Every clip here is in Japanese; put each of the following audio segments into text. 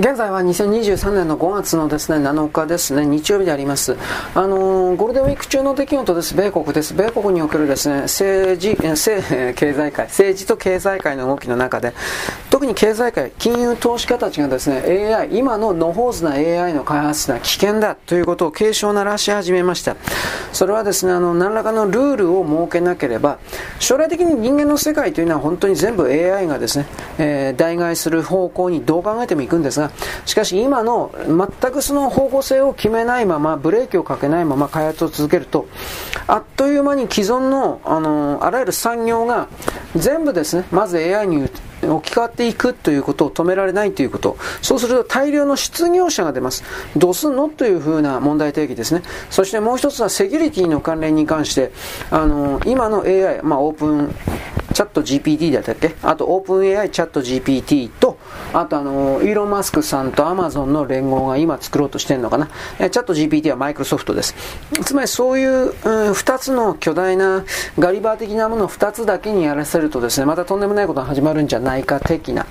現在は2023年の5月のですね7日ですね日曜日であります。あのー、ゴールデンウィーク中の出来事です。米国です。米国におけるですね政治政経済界政治と経済界の動きの中で特に経済界金融投資家たちがですね AI 今の野放図な AI の開発は危険だということを警鐘を鳴らし始めました。それはですねあの何らかのルールを設けなければ将来的に人間の世界というのは本当に全部 AI がですね、えー、代替する方向にどう考えてもいくんですが、しかし今の全くその方向性を決めないまま、ブレーキをかけないまま開発を続けると、あっという間に既存の、あの、あらゆる産業が全部ですね、まず AI に置き換わっていくということを止められないということ。そうすると大量の失業者が出ます。どうすんのというふうな問題提起ですね。そしてもう一つはセキュリティの関連に関して、あの、今の AI、まあオープンチャット GPT だったっけ？あと、オープン AI チャット GPT と、あとあの、イーロン・マスクさんとアマゾンの連合が今作ろうとしてるのかな？チャット GPT はマイクロソフトです。つまりそういう、うん、二つの巨大なガリバー的なものを二つだけにやらせるとですね、またとんでもないことが始まるんじゃないか的な。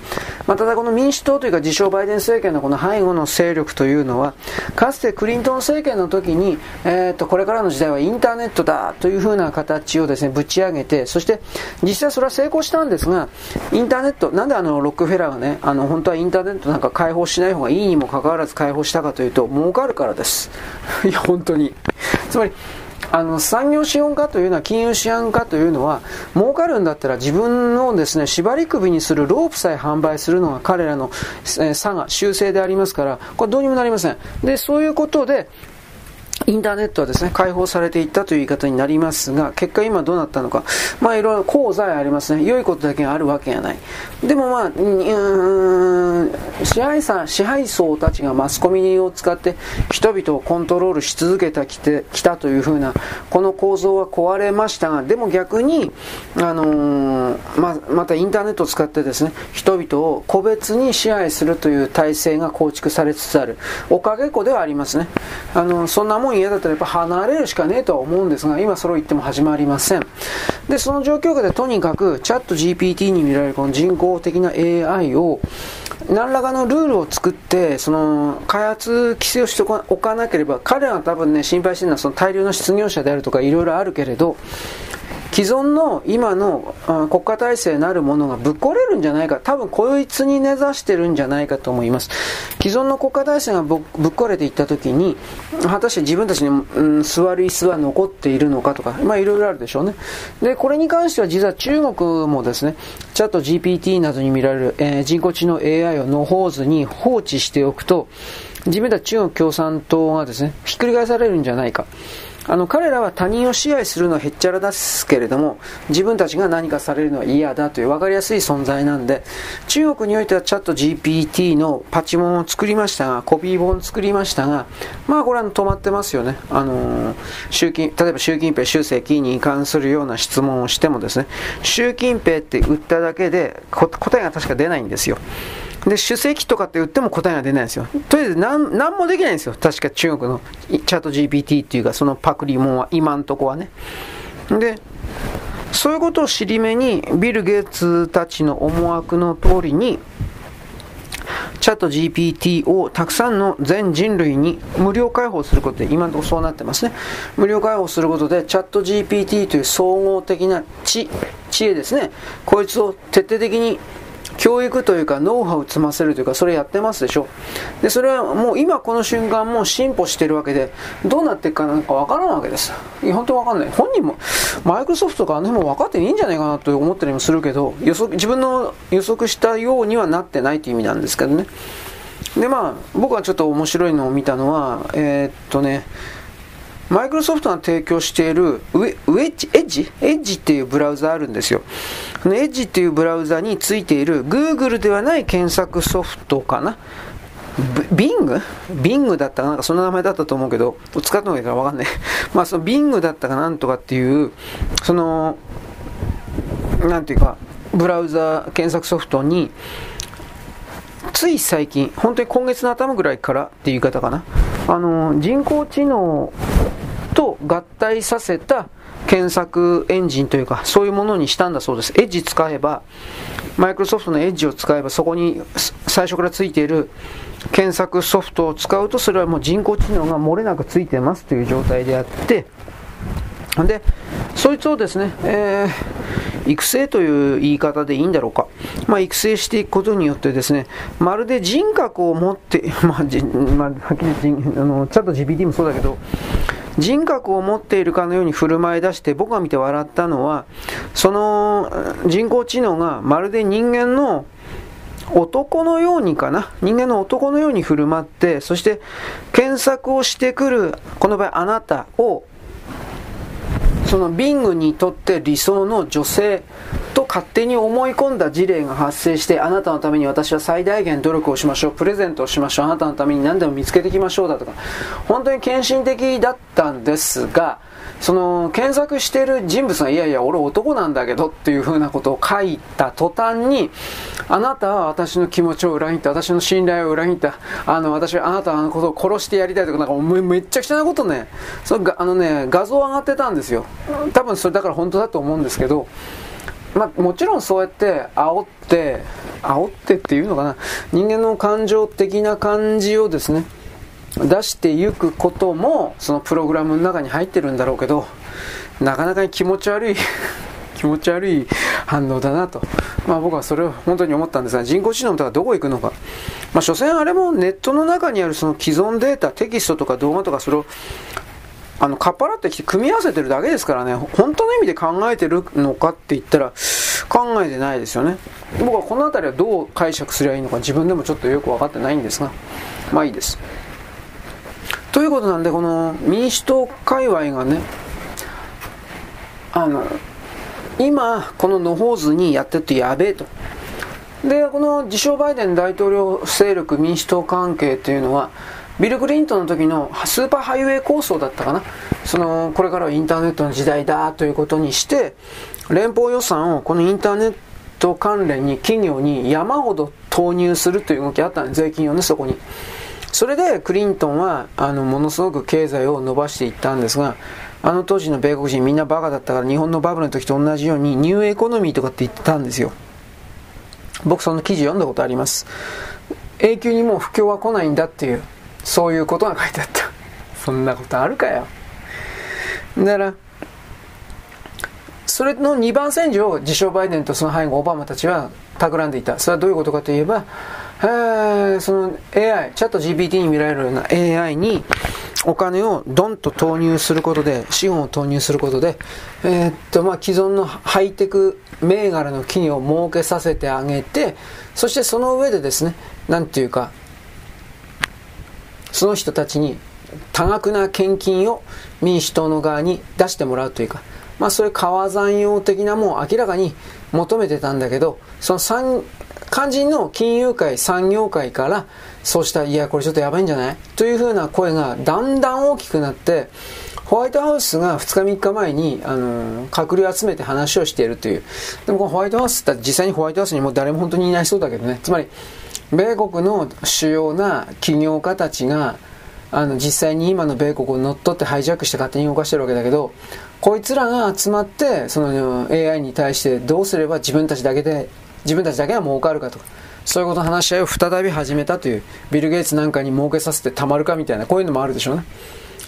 まあ、ただこの民主党というか自称バイデン政権のこの背後の勢力というのは、かつてクリントン政権の時に、えー、っと、これからの時代はインターネットだというふうな形をですね、ぶち上げて、そして実際それは成功したんですが、インターネット、なんであのロックフェラーがね、あの本当はインターネットなんか開放しない方がいいにもかかわらず開放したかというと、儲かるからです。いや、本当に。つまり、あの産業資本家というのは金融資本家というのは儲かるんだったら自分のですね縛り首にするロープさえ販売するのが彼らの、え差が修正でありますからこれどうにもなりませんでそういうことでインターネットはですね、解放されていったという言い方になりますが、結果今どうなったのか。まあいろいろ功罪ありますね。良いことだけがあるわけがない。でもまあ、支配者、支配層たちがマスコミを使って人々をコントロールし続けたきてきたというふうな、この構造は壊れましたが、でも逆に、あのー、ま、またインターネットを使ってですね、人々を個別に支配するという体制が構築されつつある。おかげっこではありますね。あの、そんなもん嫌だったらやっぱ離れるしかねえとは思うんですが、今それを言っても始まりません。で、その状況下でとにかくチャット GPT に見られるこの人工的な AI を何らかのルールを作って、その開発規制をしておかなければ、彼らが多分ね、心配してるのはその大量の失業者であるとかいろいろあるけれど、既存の今の国家体制なるものがぶっ壊れるんじゃないか、多分こいつに根ざしてるんじゃないかと思います。既存の国家体制がぶっ壊れていった時に、果たして自分たちに、うん、座る椅子は残っているのかとか、まあいろいろあるでしょうね。で、これに関しては実は中国もですね、チャット GPT などに見られる、えー、人工知能 AI をのほずに放置しておくと、自分たち中国共産党がですね、ひっくり返されるんじゃないか。あの彼らは他人を支配するのはへっちゃらですけれども自分たちが何かされるのは嫌だという分かりやすい存在なんで中国においてはチャット GPT のパチモンを作りましたがコピー本を作りましたがまあこれは止まってますよねあの習近例えば習近平習政権に関するような質問をしてもですね習近平って打っただけで答えが確か出ないんですよで、主席とかって言っても答えが出ないんですよ。とりあえず何、何もできないんですよ。確か中国のチャット GPT っていうか、そのパクリモンは、今んとこはね。で、そういうことを尻目に、ビル・ゲイツたちの思惑の通りに、チャット GPT をたくさんの全人類に無料開放することで、今のところそうなってますね。無料開放することで、チャット GPT という総合的な知、知恵ですね。こいつを徹底的に教育というかノウハウを積ませるというかそれやってますでしょ。でそれはもう今この瞬間もう進歩してるわけでどうなっていくかなんかわからんわけです。いや本当わかんない。本人もマイクロソフトとかあの辺も分かっていいんじゃないかなと思ったりもするけど予測自分の予測したようにはなってないという意味なんですけどね。でまあ僕はちょっと面白いのを見たのはえー、っとねマイクロソフトが提供しているウェッジ、エッジ？エッジっていうブラウザあるんですよ。このエッジっていうブラウザについている Google ではない検索ソフトかな？Bing? Bing だったかな？んかその名前だったと思うけど、使ったのがいいからわかんない。まあその Bing だったかなんとかっていう、その、なんていうか、ブラウザ検索ソフトに、つい最近、本当に今月の頭ぐらいからっていう言い方かな？あの、人工知能と合体させた検索エンジンというか、そういうものにしたんだそうです。エッジ使えば、マイクロソフトのエッジを使えば、そこに最初からついている検索ソフトを使うと、それはもう人工知能が漏れなくついてますという状態であって、で、そいつをですね、えー、育成という言い方でいいんだろうか。まあ、育成していくことによってですね、まるで人格を持って、まあ、じまあ、はっきり人あの、チャット GPT もそうだけど、人格を持っているかのように振る舞い出して僕が見て笑ったのはその人工知能がまるで人間の男のようにかな？人間の男のように振る舞ってそして検索をしてくるこの場合あなたをそのビングにとって理想の女性と勝手に思い込んだ事例が発生してあなたのために私は最大限努力をしましょう。プレゼントをしましょう。あなたのために何でも見つけてきましょうだとか。本当に献身的だったんですがその検索してる人物がいやいや俺男なんだけどっていうふうなことを書いた途端にあなたは私の気持ちを裏切った私の信頼を裏切ったあの私はあなたのことを殺してやりたいとかなんかめっちゃくちゃなことね。そがあのね画像上がってたんですよ。多分それだから本当だと思うんですけどまあ、もちろんそうやって煽って煽ってっていうのかな。人間の感情的な感じをですね出していくこともそのプログラムの中に入ってるんだろうけどなかなかに気持ち悪い 気持ち悪い反応だなと、まあ、僕はそれを本当に思ったんですが人工知能とかどこ行くのか、まあ、所詮あれもネットの中にあるその既存データテキストとか動画とかそれをあの、かっぱらってきて組み合わせてるだけですからね、本当の意味で考えてるのかって言ったら、考えてないですよね。僕はこの辺りはどう解釈すればいいのか自分でもちょっとよく分かってないんですが、まあいいです。ということなんで、この民主党界隈がね、あの、今、この野放図にやってるとやべえと。で、この自称バイデン大統領勢力民主党関係というのは、ビル・クリントンの時のスーパーハイウェイ構想だったかな。その、これからはインターネットの時代だということにして、連邦予算をこのインターネット関連に企業に山ほど投入するという動きあったんで、税金をね、そこに。それでクリントンはあのものすごく経済を伸ばしていったんですが、あの当時の米国人みんなバカだったから日本のバブルの時と同じようにニューエコノミーとかって言ってたんですよ。僕その記事読んだことあります。永久にもう不況は来ないんだっていう、そういうことが書いてあった。そんなことあるかよ。だから、それの2番戦時を自称バイデンとその背後オバマたちは企んでいた。それはどういうことかといえば、えその AI、チャット GPT に見られるような AI にお金をドンと投入することで、資本を投入することで、えー、っと、まあ、既存のハイテク銘柄の企業を設けさせてあげて、そしてその上でですね、なんていうか、その人たちに多額な献金を民主党の側に出してもらうというか、まあ、それ川山用的なもう明らかに求めてたんだけど、その肝心の金融界、産業界から、そうした、いや、これちょっとやばいんじゃない？というふうな声がだんだん大きくなって、ホワイトハウスが2日3日前に、あの閣僚集めて話をしているという。でもこのホワイトハウスって実際にホワイトハウスにもう誰も本当にいないそうだけどね。つまり、米国の主要な起業家たちが、あの、実際に今の米国を乗っ取ってハイジャックして勝手に動かしてるわけだけど、こいつらが集まって、その AI に対してどうすれば自分たちだけで自分たちだけが儲かるかとか、そういうことの話し合いを再び始めたという、ビル・ゲイツなんかに儲けさせてたまるかみたいな、こういうのもあるでしょうね。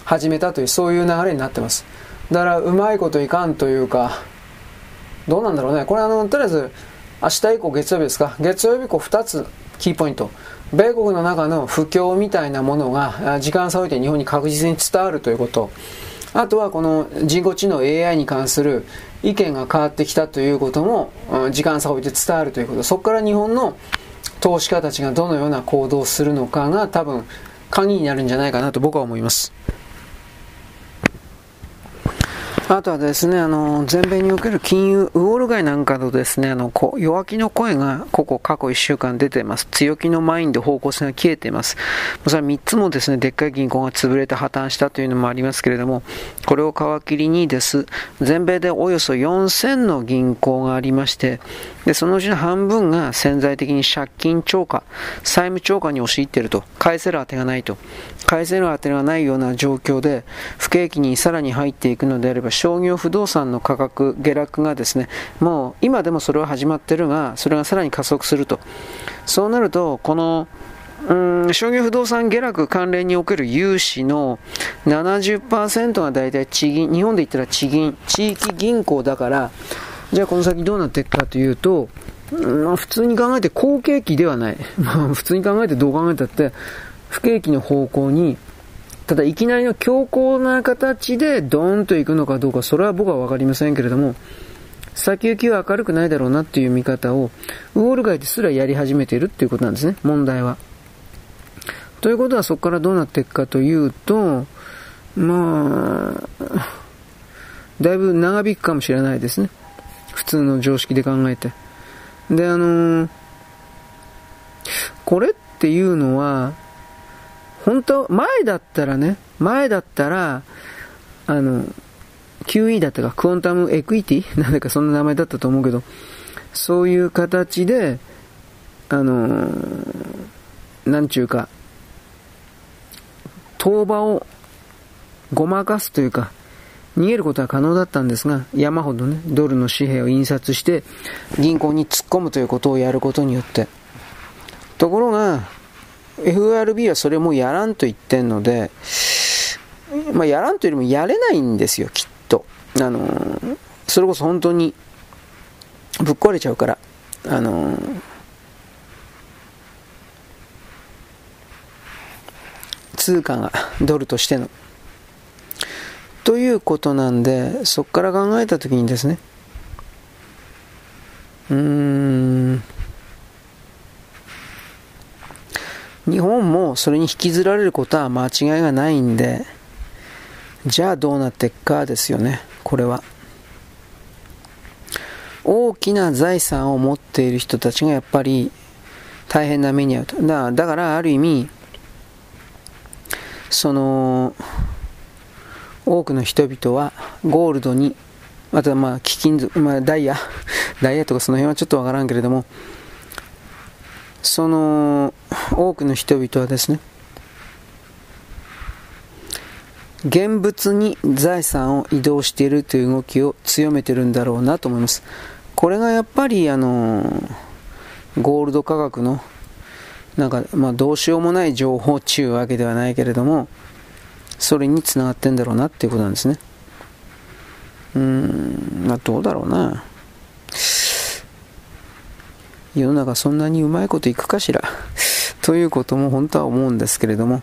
始めたという、そういう流れになってます。だから、うまいこといかんというか、どうなんだろうね。これあの、とりあえず、明日以降月曜日ですか。月曜日以降2つキーポイント。米国の中の不況みたいなものが時間差を置いて日本に確実に伝わるということ。あとはこの人工知能 AI に関する意見が変わってきたということも時間差を置いて伝わるということそこから日本の投資家たちがどのような行動をするのかが多分鍵になるんじゃないかなと僕は思います。あとはですね、あの、全米における金融、ウォール街なんかのですね、あの、弱気の声が、ここ過去1週間出てます。強気のマインド、方向性が消えています。それは3つもですね、でっかい銀行が潰れて破綻したというのもありますけれども、これを皮切りにです、全米でおよそ4000の銀行がありまして、で、そのうちの半分が潜在的に借金超過、債務超過に押し入っていると、返せる当てがないと、返せる当てがないような状況で、不景気にさらに入っていくのであれば、商業不動産の価格、下落がですね、もう今でもそれは始まってるが、それがさらに加速すると。そうなると、この、うん商業不動産下落関連における融資の70%が大体地銀、日本で言ったら地銀、地域銀行だから、じゃあこの先どうなっていくかというと、まあ、普通に考えて好景気ではない。まあ、普通に考えてどう考えたって、不景気の方向に、ただいきなりの強硬な形でドーンと行くのかどうか、それは僕はわかりませんけれども、先行きは明るくないだろうなっていう見方を、ウォール街ですらやり始めているっていうことなんですね、問題は。ということはそこからどうなっていくかというと、まあ、だいぶ長引くかもしれないですね。普通の常識で考えて。で、あのー、これっていうのは、本当、前だったらね、前だったら、あの、QE だったか、クォンタムエクイティ？なんだかそんな名前だったと思うけど、そういう形で、あの、なんちゅうか、相場をごまかすというか、逃げることは可能だったんですが、山ほどね、ドルの紙幣を印刷して、銀行に突っ込むということをやることによって。ところが、FRB はそれもやらんと言ってんので、まあ、やらんというよりもやれないんですよ、きっと。あのー、それこそ本当に、ぶっ壊れちゃうから。あのー、通貨が、ドルとしての。ということなんで、そこから考えたときにですね、うーん、日本もそれに引きずられることは間違いがないんで、じゃあどうなっていくかですよね、これは。大きな財産を持っている人たちがやっぱり大変な目に遭うと。だだからある意味、その、多くの人々はゴールドに、あとはまあ貴金属、まあダイヤ、ダイヤとかその辺はちょっとわからんけれども、その多くの人々はですね、現物に財産を移動しているという動きを強めてるんだろうなと思います。これがやっぱりあのゴールド価格のなんかまあどうしようもない情報中わけではないけれどもそれにつながってんだろうなっていうことなんですね。うん、まあどうだろうな。世の中そんなにうまいこといくかしら？ということも本当は思うんですけれども。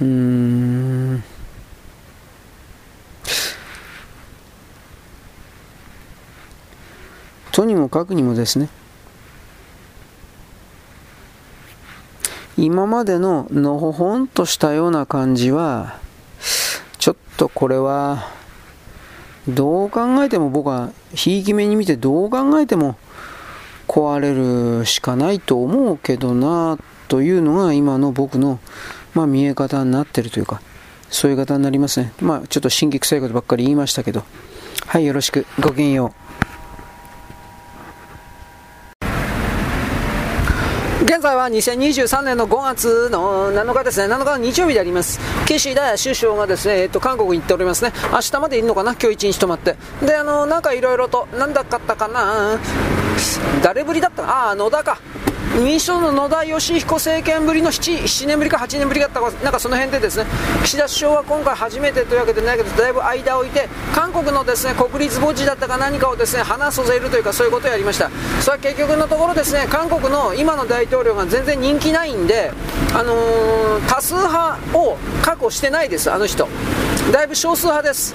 うーん。とにもかくにもですね、今までののほほんとしたような感じは、ちょっとこれは、どう考えても僕は、ひいき目に見てどう考えても壊れるしかないと思うけどな、というのが今の僕の、まあ、見え方になってるというか、そういう方になりますね。まあ、ちょっと新規臭いことばっかり言いましたけど。はい、よろしく。ごきげんよう。現在は2023年の5月の7日ですね、7日の日曜日であります。岸田首相がですね、えっと、韓国に行っておりますね。明日までいるのかな？今日一日泊まって。で、あの、なんかいろいろと、なんだかったかな？誰ぶりだった？ああ、野田か。民主党の野田佳彦政権ぶりの 7, 7年ぶりか8年ぶりだったかなんかその辺でですね岸田首相は今回初めてというわけでないけどだいぶ間を置いて韓国のですね国立墓地だったか何かをですね話させるというかそういうことをやりました。それは結局のところですね韓国の今の大統領が全然人気ないんであのー、多数派を確保してないですあの人。だいぶ少数派です。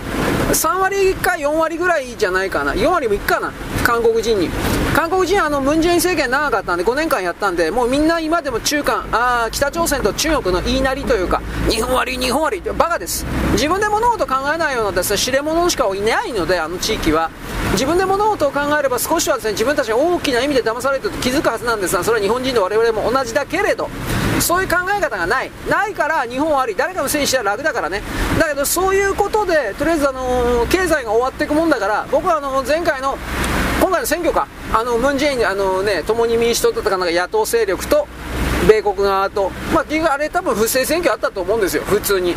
3割か4割ぐらいじゃないかな。4割もいくかな。韓国人に。韓国人はあのムン・ジェイン政権長かったんで5年間やったんでもうみんな今でも中間あ北朝鮮と中国の言いなりというか日本割日本割ってバカです。自分で物事考えないようなです。ね知れ者しかいないのであの地域は。自分で物事を考えれば少しはですね自分たちが大きな意味で騙されてると気づくはずなんですがそれは日本人の我々も同じだけれどそういう考え方がない。ないから日本は悪い誰かのせいにしたら楽だからね。だけどそういうことでとりあえずあの経済が終わっていくもんだから僕はあの前回の今回の選挙か、あのムン・ジェイン、あのね、共に民主党とかなんか野党勢力と、米国側と、まあ、結局あれ多分不正選挙あったと思うんですよ、普通に。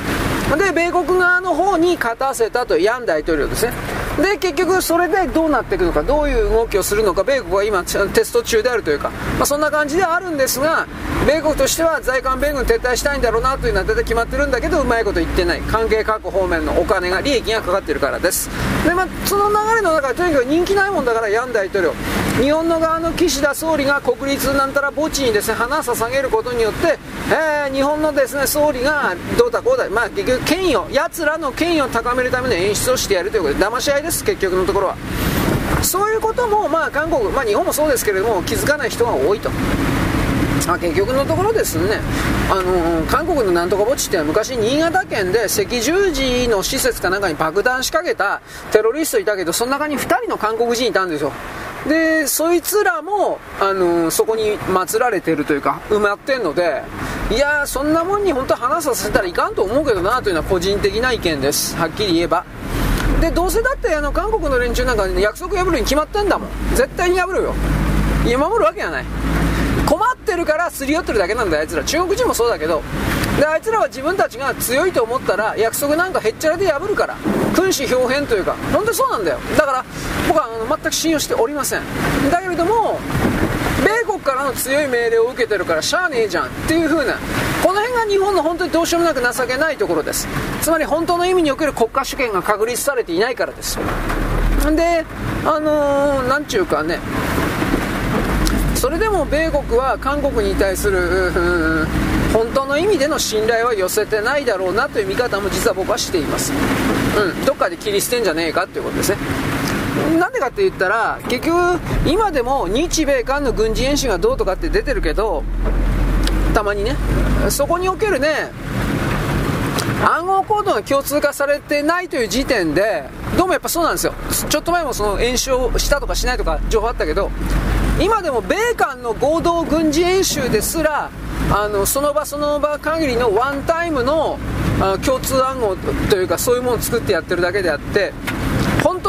で、米国側の方に勝たせたというヤン大統領ですね。で、結局それでどうなっていくのか、どういう動きをするのか、米国は今テスト中であるというか、まあ、そんな感じではあるんですが、米国としては在韓米軍撤退したいんだろうなというのは大体決まってるんだけど、うまいこと言ってない。関係各方面のお金が、利益がかかってるからです。で、まあ、その流れの中でとにかく人気ないもんだから、ヤン大統領。日本の側の岸田総理が国立なんたら墓地にですね、花を捧げることによって、えー、日本のですね、総理がどうだこうだ、まあ結局権威を、奴らの権威を高めるための演出をしてやるということで、騙し合いです、結局のところは。そういうことも、まあ韓国、まあ日本もそうですけれども、気づかない人が多いと。まあ、結局のところですね、あのー、韓国のなんとか墓地って昔、新潟県で赤十字の施設かなんかに爆弾仕掛けたテロリストいたけど、その中に2人の韓国人いたんですよ。で、そいつらも、あのー、そこに祀られてるというか、埋まってんので、いやそんなもんに本当話させたらいかんと思うけどなというのは個人的な意見です。はっきり言えば。で、どうせだってあの韓国の連中なんか約束破るに決まってんだもん。絶対に破るよ。いや、守るわけがない。困ってるからすり寄ってるだけなんだあいつら中国人もそうだけどであいつらは自分たちが強いと思ったら約束なんかへっちゃらで破るから君子表変というか本当にそうなんだよだから僕はあの全く信用しておりませんだけれども米国からの強い命令を受けてるからしゃあねえじゃんっていう風なこの辺が日本の本当にどうしようもなく情けないところです。つまり本当の意味における国家主権が確立されていないからです。であのー、なんちゅうかねそれでも米国は韓国に対する本当の意味での信頼は寄せてないだろうなという見方も実は僕はしています、うん、どっかで切り捨てんじゃねえかっていうことですね。なんでかって言ったら結局今でも日米韓の軍事演習がどうとかって出てるけどたまにねそこにおけるね暗号コードが共通化されてないという時点でどうもやっぱそうなんですよ。ちょっと前もその演習をしたとかしないとか情報あったけど今でも米韓の合同軍事演習ですらあのその場その場限りのワンタイムのあ共通暗号というかそういうものを作ってやってるだけであって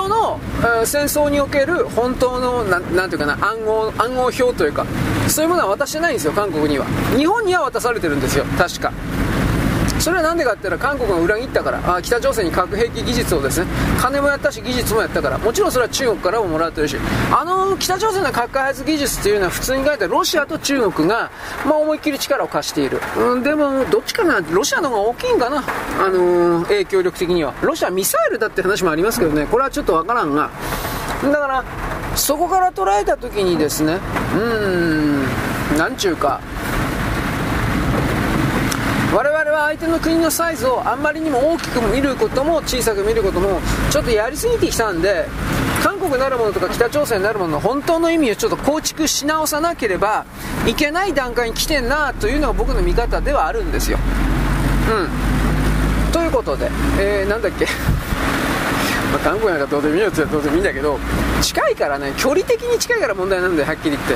当の、え戦争における本当のななんていうかな暗号暗号表というかそういうものは渡してないんですよ韓国には。日本には渡されてるんですよ確か。それは何でかって言ったら韓国が裏切ったから。あ北朝鮮に核兵器技術をですね。金もやったし技術もやったから。もちろんそれは中国からももらってるし。あの北朝鮮の核開発技術っていうのは普通に考えてロシアと中国が、まあ、思いっきり力を貸している、うん、でもどっちかなロシアの方が大きいんかな、あのー、影響力的には。ロシアミサイルだって話もありますけどね。これはちょっとわからんが。だからそこから捉えた時にですねうーんなんちゅうか我々は相手の国のサイズをあんまりにも大きく見ることも小さく見ることもちょっとやりすぎてきたんで韓国なるものとか北朝鮮なるものの本当の意味をちょっと構築し直さなければいけない段階に来てんなというのが僕の見方ではあるんですよ。うん。ということで、えー、なんだっけまあ、韓国なんかどうでもいいよってどうでもいいんだけど近いからね距離的に近いから問題なんだよはっきり言って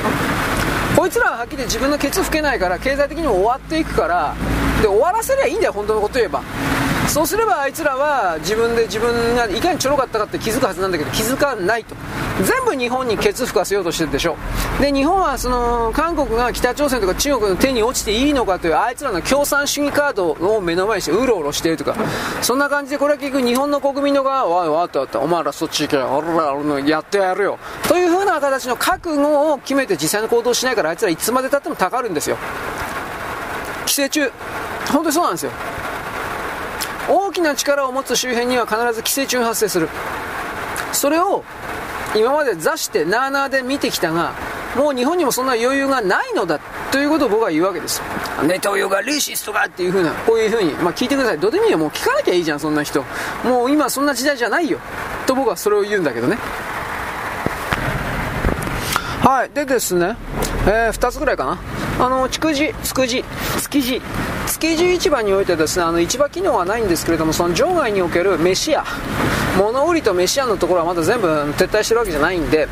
こいつらははっきり自分のケツ吹けないから経済的にも終わっていくからで終わらせりゃいいんだよ本当のこと言えば。そうすればあいつらは自分で自分がいかにちょろかったかって気づくはずなんだけど気づかないと。全部日本にケツ吹かせようとしてるでしょ。で日本はその韓国が北朝鮮とか中国の手に落ちていいのかというあいつらの共産主義カードを目の前にしてうろうろしているとか。そんな感じでこれは結局日本の国民の側はわったわったお前らそっち行け俺ら俺のやってやるよ。という風な形の覚悟を決めて実際の行動をしないからあいつらいつまでたってもたかるんですよ。寄生虫。本当にそうなんですよ。大きな力を持つ周辺には必ず寄生虫が発生する。それを今まで座してなあなあで見てきたがもう日本にもそんな余裕がないのだということを僕は言うわけですネトウヨがレーシストがっていうふうなこういうふうに、まあ、聞いてください。どうでもいいよ。もう聞かなきゃいいじゃんそんな人。もう今そんな時代じゃないよ。と僕はそれを言うんだけどね。はい。でですね。えー、2つぐらいかな。あの築地築地築地。築地市場においてですねあの市場機能はないんですけれどもその場外における飯屋。物売りと飯屋のところはまだ全部撤退してるわけじゃないんで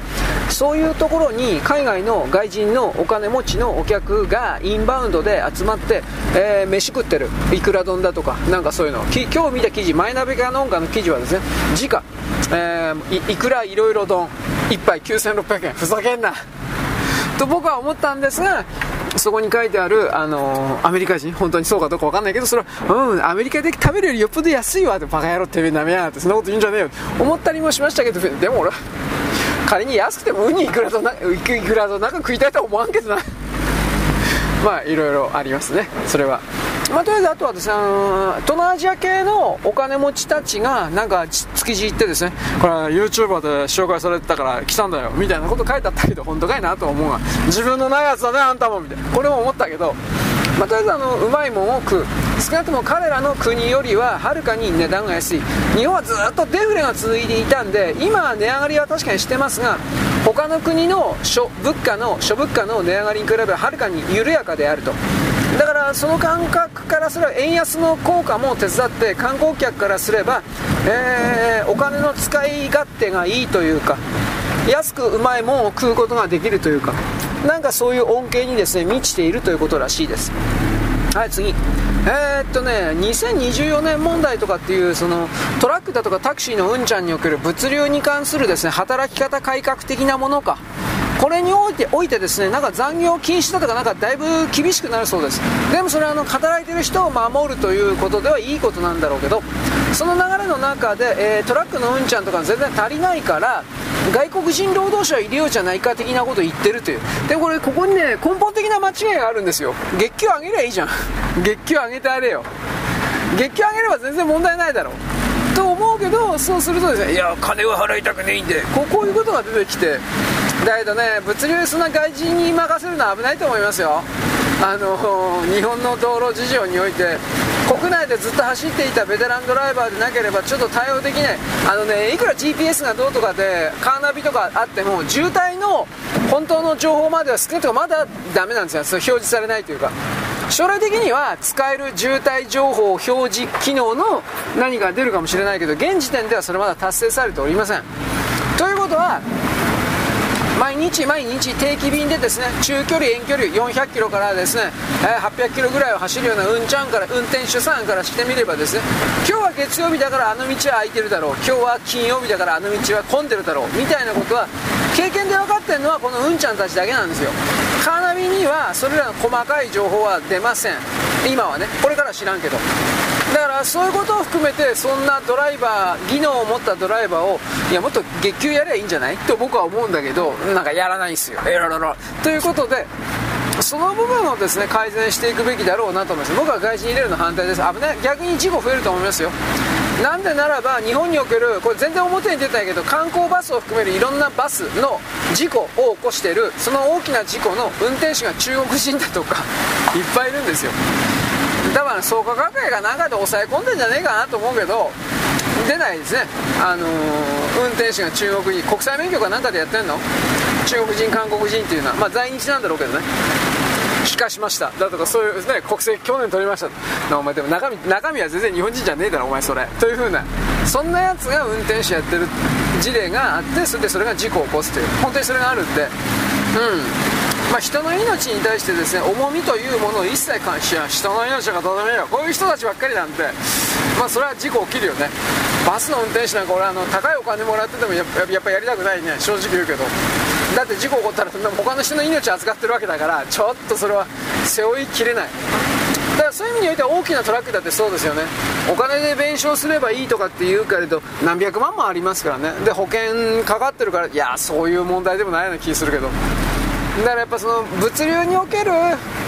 そういうところに海外の外人のお金持ちのお客がインバウンドで集まって、えー、飯食ってる。いくら丼だとかなんかそういうの。き今日見た記事マイナビかなんかの記事はですね時価。えー、いいくらいろいろ丼。1杯9600円。ふざけんな。と僕は思ったんですがそこに書いてある、あのー、アメリカ人、本当にそうかどうか分かんないけど、それは、うん、アメリカで食べるよりよっぽど安いわって、バカ野郎てめえなめやって、そんなこと言うんじゃねえよ思ったりもしましたけど、でも俺、仮に安くてもウニいくらとないくらとなんか食いたいとは思わんけどな。まあ、いろいろありますね、それは。まあ、とりあえずあとはですね、東南アジア系のお金持ちたちがなんか築地行ってですねこれは YouTuber で紹介されてたから来たんだよみたいなこと書いてあったけど本当かいなと思うが自分の長さだねあんたもみたいなこれも思ったけどまあ、とりあえずあのうまいもんを食う。少なくとも彼らの国よりははるかに値段が安い。日本はずっとデフレが続いていたんで今値上がりは確かにしてますが他の国の諸物価の諸物価の値上がりに比べはるかに緩やかであると。だからその感覚からすれば円安の効果も手伝って観光客からすれば、えー、お金の使い勝手がいいというか安くうまいもんを食うことができるというか。なんかそういう恩恵にですね満ちているということらしいです。はい次。えー、っとね2024年問題とかっていうそのトラックだとかタクシーのうんちゃんにおける物流に関するですね働き方改革的なものか。これにおいておいてですねなんか残業禁止だとかなんかだいぶ厳しくなるそうです。でもそれはあの働いてる人を守るということではいいことなんだろうけどその流れの中で、えー、トラックのうんちゃんとか全然足りないから外国人労働者を入れようじゃないか的なことを言ってるという。でこれここにね根本的な間違いがあるんですよ。月給上げりゃいいじゃん。月給上げてあれよ。月給上げれば全然問題ないだろう。と思うけどそうするとですねいや金は払いたくねえんで。こうこういうことが出てきてだけどね物流そんな外人に任せるのは危ないと思いますよ。あの日本の道路事情において国内でずっと走っていたベテランドライバーでなければちょっと対応できない。あのねいくら GPS がどうとかでカーナビとかあっても渋滞の本当の情報までは少なくともまだダメなんですよ。そ表示されないというか。将来的には使える渋滞情報表示機能の何か出るかもしれないけど現時点ではそれまだ達成されておりません。ということは毎日毎日定期便でですね中距離遠距離400キロからですね、え800キロぐらいを走るようなうんちゃんから運転手さんからしてみればですね今日は月曜日だからあの道は空いてるだろう今日は金曜日だからあの道は混んでるだろうみたいなことは経験で分かってるのはこのうんちゃんたちだけなんですよ。カーナビにはそれらの細かい情報は出ません。今はねこれからは知らんけど。だからそういうことを含めてそんなドライバー技能を持ったドライバーをいやもっと月給やればいいんじゃない？と僕は思うんだけどなんかやらないんですよ。えらららということでその部分をですね改善していくべきだろうなと思います。僕は外人入れるの反対です。危ない。逆に事故増えると思いますよ。なんでならば日本におけるこれ全然表に出たんやけど観光バスを含めるいろんなバスの事故を起こしているその大きな事故の運転手が中国人だとかいっぱいいるんですよ。創価学会が何かで抑え込んでんじゃねえかなと思うけど出ないですね。あのー、運転手が中国人国際免許かなんかでやってんの？中国人韓国人っていうのは。まあ在日なんだろうけどね。帰化しました。だとかそういうね国籍去年取りました。お前でも中身中身は全然日本人じゃねえだろお前それ。というふうなそんなやつが運転手やってる事例があってそれでそれが事故を起こすという。本当にそれがあるんでうん。まあ、人の命に対してですね重みというものを一切関しや人の命がとどめよ。こういう人たちばっかりなんで、まあ、それは事故起きるよね。バスの運転手なんか俺あの高いお金もらっててもやっぱやりたくないね。正直言うけど。だって事故起こったら他の人の命預かってるわけだからちょっとそれは背負いきれない。だからそういう意味においては大きなトラックだってそうですよね。お金で弁償すればいいとかって言うけれど何百万もありますからね。で保険かかってるからいやそういう問題でもないような気するけど。だからやっぱその物流における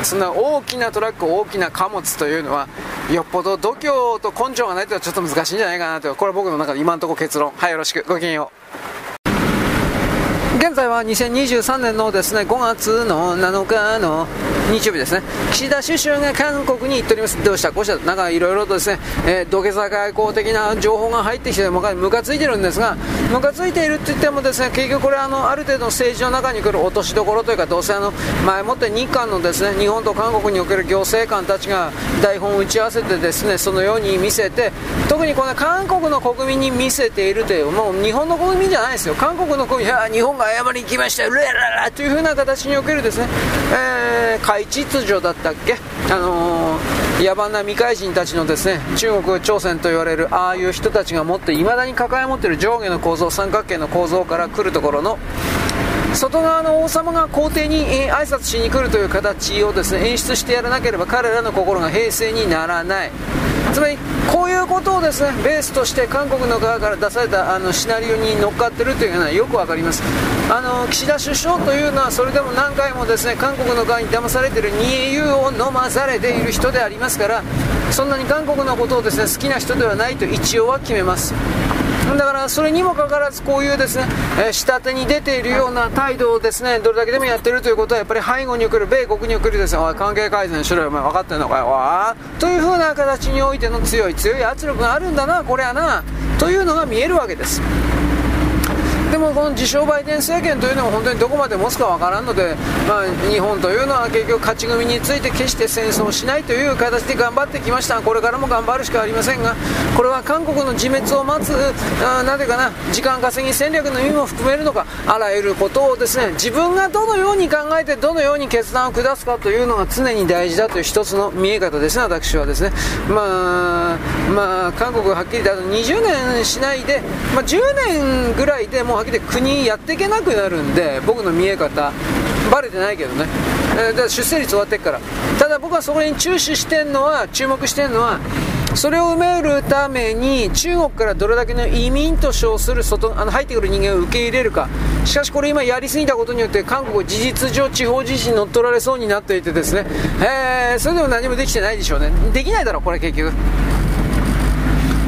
その大きなトラック大きな貨物というのはよっぽど度胸と根性がないとちょっと難しいんじゃないかなと。これは僕の中で今のところ結論。はいよろしく。ごきげんよう。現在は2023年のですね5月の7日の日曜日ですね。岸田首相が韓国に行っております。どうした？こうした？なんかいろいろとですね、えー、土下座外交的な情報が入ってきてムカついてるんですがムカついているって言ってもですね結局これあのある程度の政治の中に来る落としどころというかどうせあの前もって日韓のですね日本と韓国における行政官たちが台本を打ち合わせてですねそのように見せて特にこの韓国の国民に見せているというもう日本の国民じゃないですよ。韓国の国民いや日本が山に行きました。よ、ルエララというふうな形におけるですね、えー、海秩序だったっけ、あのー、野蛮な未開人たちのですね中国、朝鮮と言われるああいう人たちが持っていまだに抱え持っている上下の構造、三角形の構造から来るところの外側の王様が皇帝に、えー、挨拶しに来るという形をですね演出してやらなければ彼らの心が平静にならない。つまりこういうことをですねベースとして韓国の側から出されたあのシナリオに乗っかってるというのはよく分かります。あの岸田首相というのはそれでも何回もですね韓国の側に騙されている 2EU を飲まされている人でありますからそんなに韓国のことをですね好きな人ではないと一応は決めます。だからそれにもかかわらずこういうですね、えー、下手に出ているような態度をですねどれだけでもやってるということはやっぱり背後に送る米国に送るですね関係改善しろよお前分かってんのかよわというふうな形においての強い強い圧力があるんだなこれはなというのが見えるわけです。でもこの自称バイデン政権というのは本当にどこまで持つかわからんので、まあ、日本というのは結局勝ち組について決して戦争しないという形で頑張ってきました。これからも頑張るしかありませんがこれは韓国の自滅を待つあなぜかな時間稼ぎ戦略の意味も含めるのかあらゆることをですね自分がどのように考えてどのように決断を下すかというのが常に大事だという一つの見え方ですね。私はですねまあまあ韓国ははっきり言って20年しないで、まあ、10年ぐらいでもうはっきり国やっていけなくなるんで僕の見え方バレてないけどね、えー、だ出生率終わってっから。ただ僕はそこに注視してんのは注目してんのはそれを埋めるために中国からどれだけの移民と称する外あの入ってくる人間を受け入れるか。しかしこれ今やりすぎたことによって韓国事実上地方自治に乗っ取られそうになっていてですね、えー、それでも何もできてないでしょうね。できないだろこれ結局。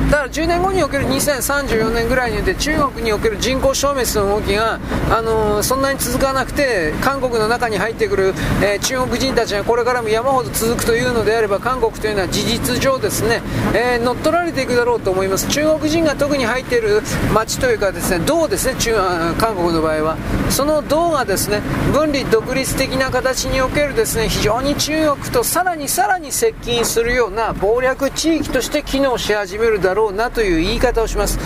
だから10年後における2034年ぐらいにおいて中国における人口消滅の動きが、あのー、そんなに続かなくて韓国の中に入ってくる、えー、中国人たちがこれからも山ほど続くというのであれば韓国というのは事実上ですね、えー、乗っ取られていくだろうと思います。中国人が特に入っている町というかですね道ですね中韓国の場合は。その道がですね分離独立的な形におけるですね非常に中国とさらにさらに接近するような謀略地域として機能し始めるだろうろうなという言い方をします。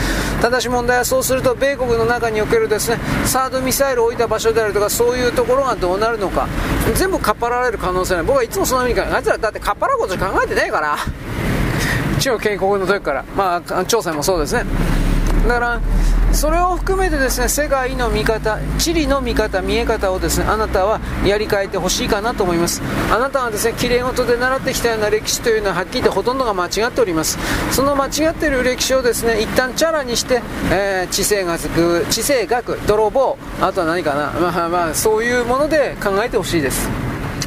ただし問題はそうすると米国の中におけるですねサードミサイルを置いた場所であるとかそういうところがどうなるのか全部かっぱられる可能性ない。僕はいつもそのように考えあいつらだってかっぱらうことしか考えてないから。中国建国の時から。まあ調査もそうですね。だからそれを含めてですね世界の見方地理の見方見え方をですねあなたはやり替えてほしいかなと思います。あなたがですね綺麗事で習ってきたような歴史というのははっきり言ってほとんどが間違っております。その間違っている歴史をですね一旦チャラにして、えー、地政学地政学泥棒あとは何かな。まあまあそういうもので考えてほしいです。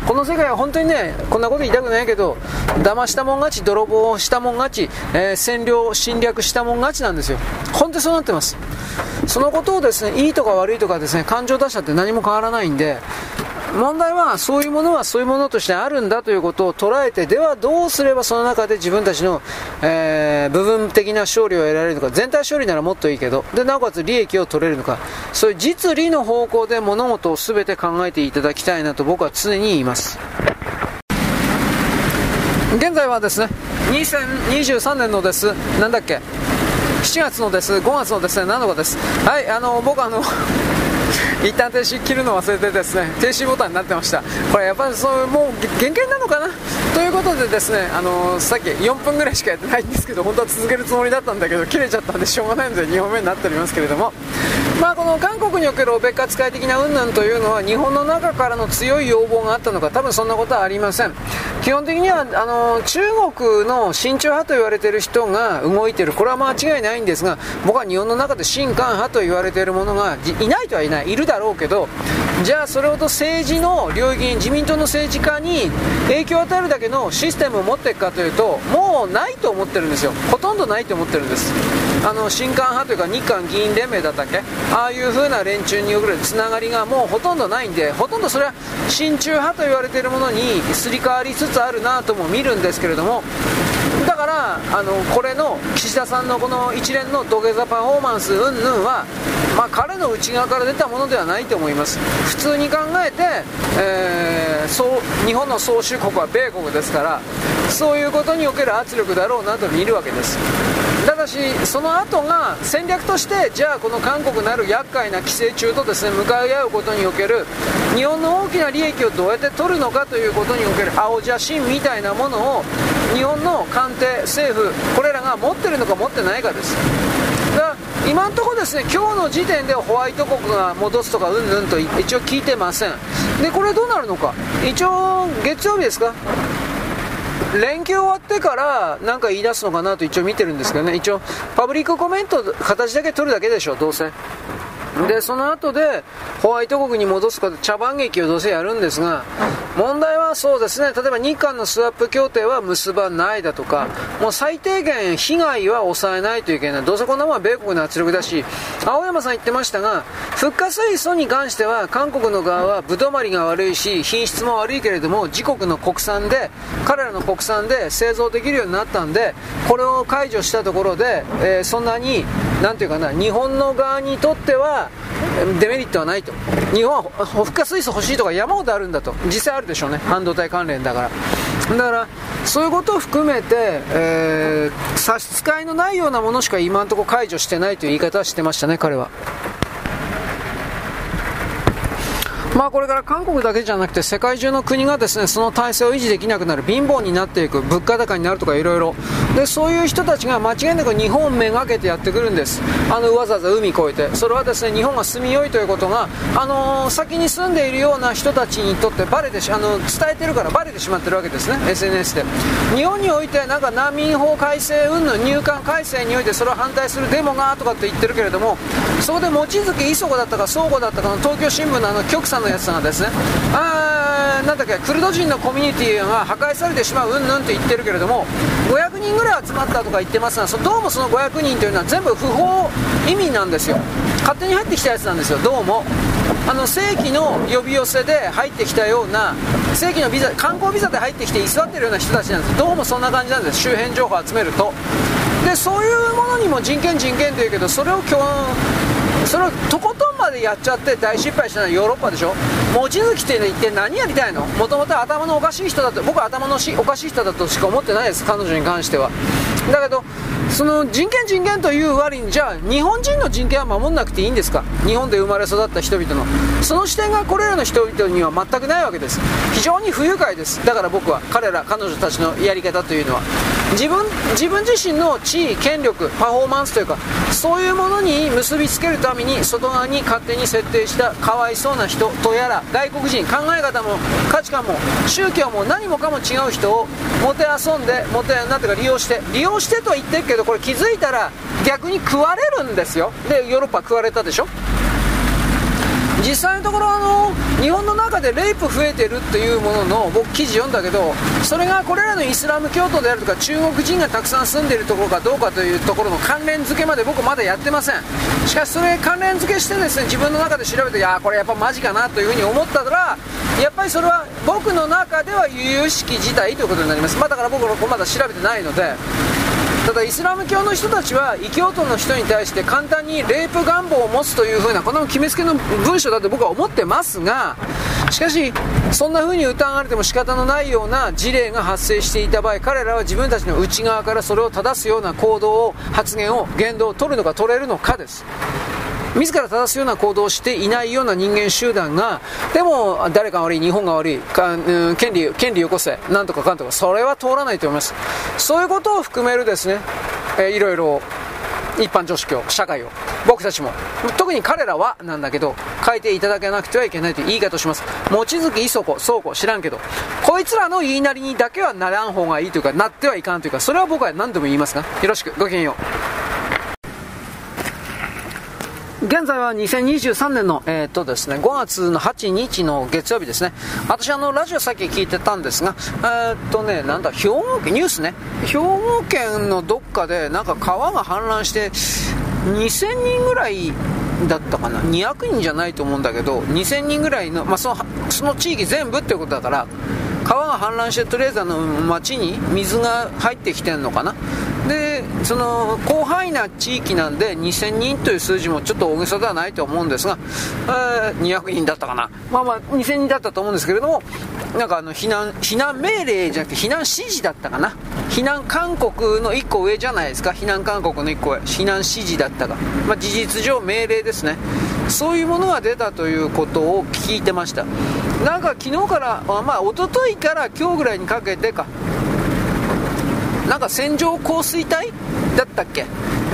この世界は本当にね、こんなこと言いたくないけど、騙したもん勝ち、泥棒したもん勝ち、えー、占領、侵略したもん勝ちなんですよ。本当にそうなってます。そのことをですね、いいとか悪いとかですね、感情出したって何も変わらないんで、問題はそういうものはそういうものとしてあるんだということを捉えてではどうすればその中で自分たちの、えー、部分的な勝利を得られるのか全体勝利ならもっといいけどでなおかつ利益を取れるのかそういう実利の方向で物事を全て考えていただきたいなと僕は常に言います。現在はですね2023年のです。なんだっけ？7月のです。5月のですね。7日です。はいあの僕あの 一旦停止切るの忘れてですね停止ボタンになってました。これやっぱりそうもう限界なのかな？ということでですねあのさっき4分ぐらいしかやってないんですけど本当は続けるつもりだったんだけど切れちゃったんでしょうがないので2本目になっておりますけれども。まあ、この韓国におけるオペッカ使い的な云々というのは日本の中からの強い要望があったのか多分そんなことはありません。基本的にはあの中国の親中派と言われている人が動いている。これは間違いないんですが僕は日本の中で親韓派と言われているものがいないとはいない。いるだろうけどじゃあそれほど政治の領域に自民党の政治家に影響を与えるだけのシステムを持っていくかというともうないと思ってるんですよ。ほとんどないと思ってるんです。あの新韓派というか日韓議員連盟だったっけ？ああいう風な連中に送るつながりがもうほとんどないんでほとんどそれは親中派と言われているものにすり替わりつつあるなとも見るんですけれどもだからあのこれの岸田さんのこの一連の土下座パフォーマンス云々は、まあ、彼の内側から出たものではないと思います。普通に考えて、えー、そう日本の総主国は米国ですからそういうことにおける圧力だろうなと見るわけです。ただしその後が戦略としてじゃあこの韓国なる厄介な寄生虫とですね向かい合うことにおける日本の大きな利益をどうやって取るのかということにおける青写真みたいなものを日本の官邸政府これらが持ってるのか持ってないかです。だ今のところですね今日の時点ではホワイト国が戻すとかうんぬんと一応聞いてません。でこれどうなるのか。一応月曜日ですか？連休終わってから何か言い出すのかなと一応見てるんですけどね。一応パブリックコメント形だけ取るだけでしょどうせ。でその後でホワイト国に戻すこと茶番劇をどうせやるんですが問題はそうですね。例えば日韓のスワップ協定は結ばないだとかもう最低限被害は抑えないといけない。どうせこんなもんは米国の圧力だし青山さん言ってましたが復活水素に関しては韓国の側はぶどまりが悪いし品質も悪いけれども自国の国産で彼らの国産で製造できるようになったんでこれを解除したところで、えー、そんなになんていうかな日本の側にとってはデメリットはないと。日本は復活水素欲しいとか山ほどあるんだと。実際あるでしょうね。半導体関連だから。だからそういうことを含めて、えー、差し支えのないようなものしか今のところ解除してないという言い方はしてましたね彼は。まあこれから韓国だけじゃなくて世界中の国がですねその体制を維持できなくなる貧乏になっていく物価高になるとかいろいろそういう人たちが間違いなく日本をめがけてやってくるんです。あのわざわざ海越えて。それはですね日本が住みよいということが、あのー、先に住んでいるような人たちにとってバレてあの伝えてるからバレてしまってるわけですね SNS で。日本においてなんか難民法改正云々入管改正においてそれを反対するデモがとかって言ってるけれどもそこで望月磯子だったか倉庫だったかの東京新聞のあの局さんののやつがです。ねあなんだっけクルド人のコミュニティが破壊されてしまううんぬんって言ってるけれども500人ぐらい集まったとか言ってますがそどうもその500人というのは全部不法移民なんですよ。勝手に入ってきたやつなんですよ。どうも。あの正規の呼び寄せで入ってきたような正規のビザ観光ビザで入ってきて居座ってるような人たちなんです。どうもそんな感じなんです。周辺情報を集めると。でそういうものにも人権人権というけどそれをそれをとことんまでやっちゃって大失敗したのはヨーロッパでしょ？望月って一体何やりたいの？もともと頭のおかしい人だと僕は頭のおかしい人だとしか思ってないです彼女に関しては。だけどその人権人権という割にじゃあ日本人の人権は守んなくていいんですか？日本で生まれ育った人々の。その視点がこれらの人々には全くないわけです。非常に不愉快です。だから僕は彼ら彼女たちのやり方というのは。自分自分自身の地位権力パフォーマンスというかそういうものに結びつけるために外側に勝手に設定したかわいそうな人とやら外国人考え方も価値観も宗教も何もかも違う人をもてあそんでもてなんていうか利用して 利用してとは言ってるけどこれ気づいたら逆に食われるんですよ。でヨーロッパ食われたでしょ？実際のところあの日本の中でレイプ増えてるっていうものの僕記事読んだけどそれがこれらのイスラム教徒であるとか中国人がたくさん住んでいるところかどうかというところの関連付けまで僕まだやってません。しかしそれ関連付けしてですね自分の中で調べていやこれやっぱマジかなというふうに思ったらやっぱりそれは僕の中では由々しき事態ということになります、まあ、だから僕のまだ調べてないのでただイスラム教の人たちは異教徒の人に対して簡単にレイプ願望を持つというふうなこの決めつけの文章だと僕は思ってますがしかしそんなふうに疑われても仕方のないような事例が発生していた場合彼らは自分たちの内側からそれを正すような行動を発言を言動を取るのか取れるのかです。自ら正すような行動をしていないような人間集団が、でも誰か悪い、日本が悪い、かうん、権利、権利よこせ、なんとかかんとか、それは通らないと思います。そういうことを含めるですね、えー、いろいろ一般常識を、社会を、僕たちも、特に彼らはなんだけど、変えていただけなくてはいけないという言い方をします。望月磯子、倉庫、知らんけど、こいつらの言いなりにだけはならん方がいいというか、なってはいかんというか、それは僕は何度も言いますが、よろしく、ごきげんよう。現在は2023年の、えーとですね、5月の8日の月曜日ですね。私、あの、ラジオさっき聞いてたんですが、えっ、とね、なんだ、兵庫県、ニュースね。兵庫県のどっかで、なんか川が氾濫して、2000人ぐらいだったかな。200人じゃないと思うんだけど、2000人ぐらいの、まあ、その、その地域全部ってことだから、川が氾濫してとりあえずあの町に水が入ってきてるのかな。でその広範囲な地域なんで2000人という数字もちょっと大げさではないと思うんですが、えー、200人だったかな。まあまあ2000人だったと思うんですけれどもなんかあの避難避難命令じゃなくて避難指示だったかな。避難勧告の1個上じゃないですか。避難勧告の1個上。避難指示だったが、まあ、事実上命令ですね。そういうものが出たということを聞いてました。なんか昨日からまあ一昨日から今日ぐらいにかけてか。なんか線状降水帯だったっけ？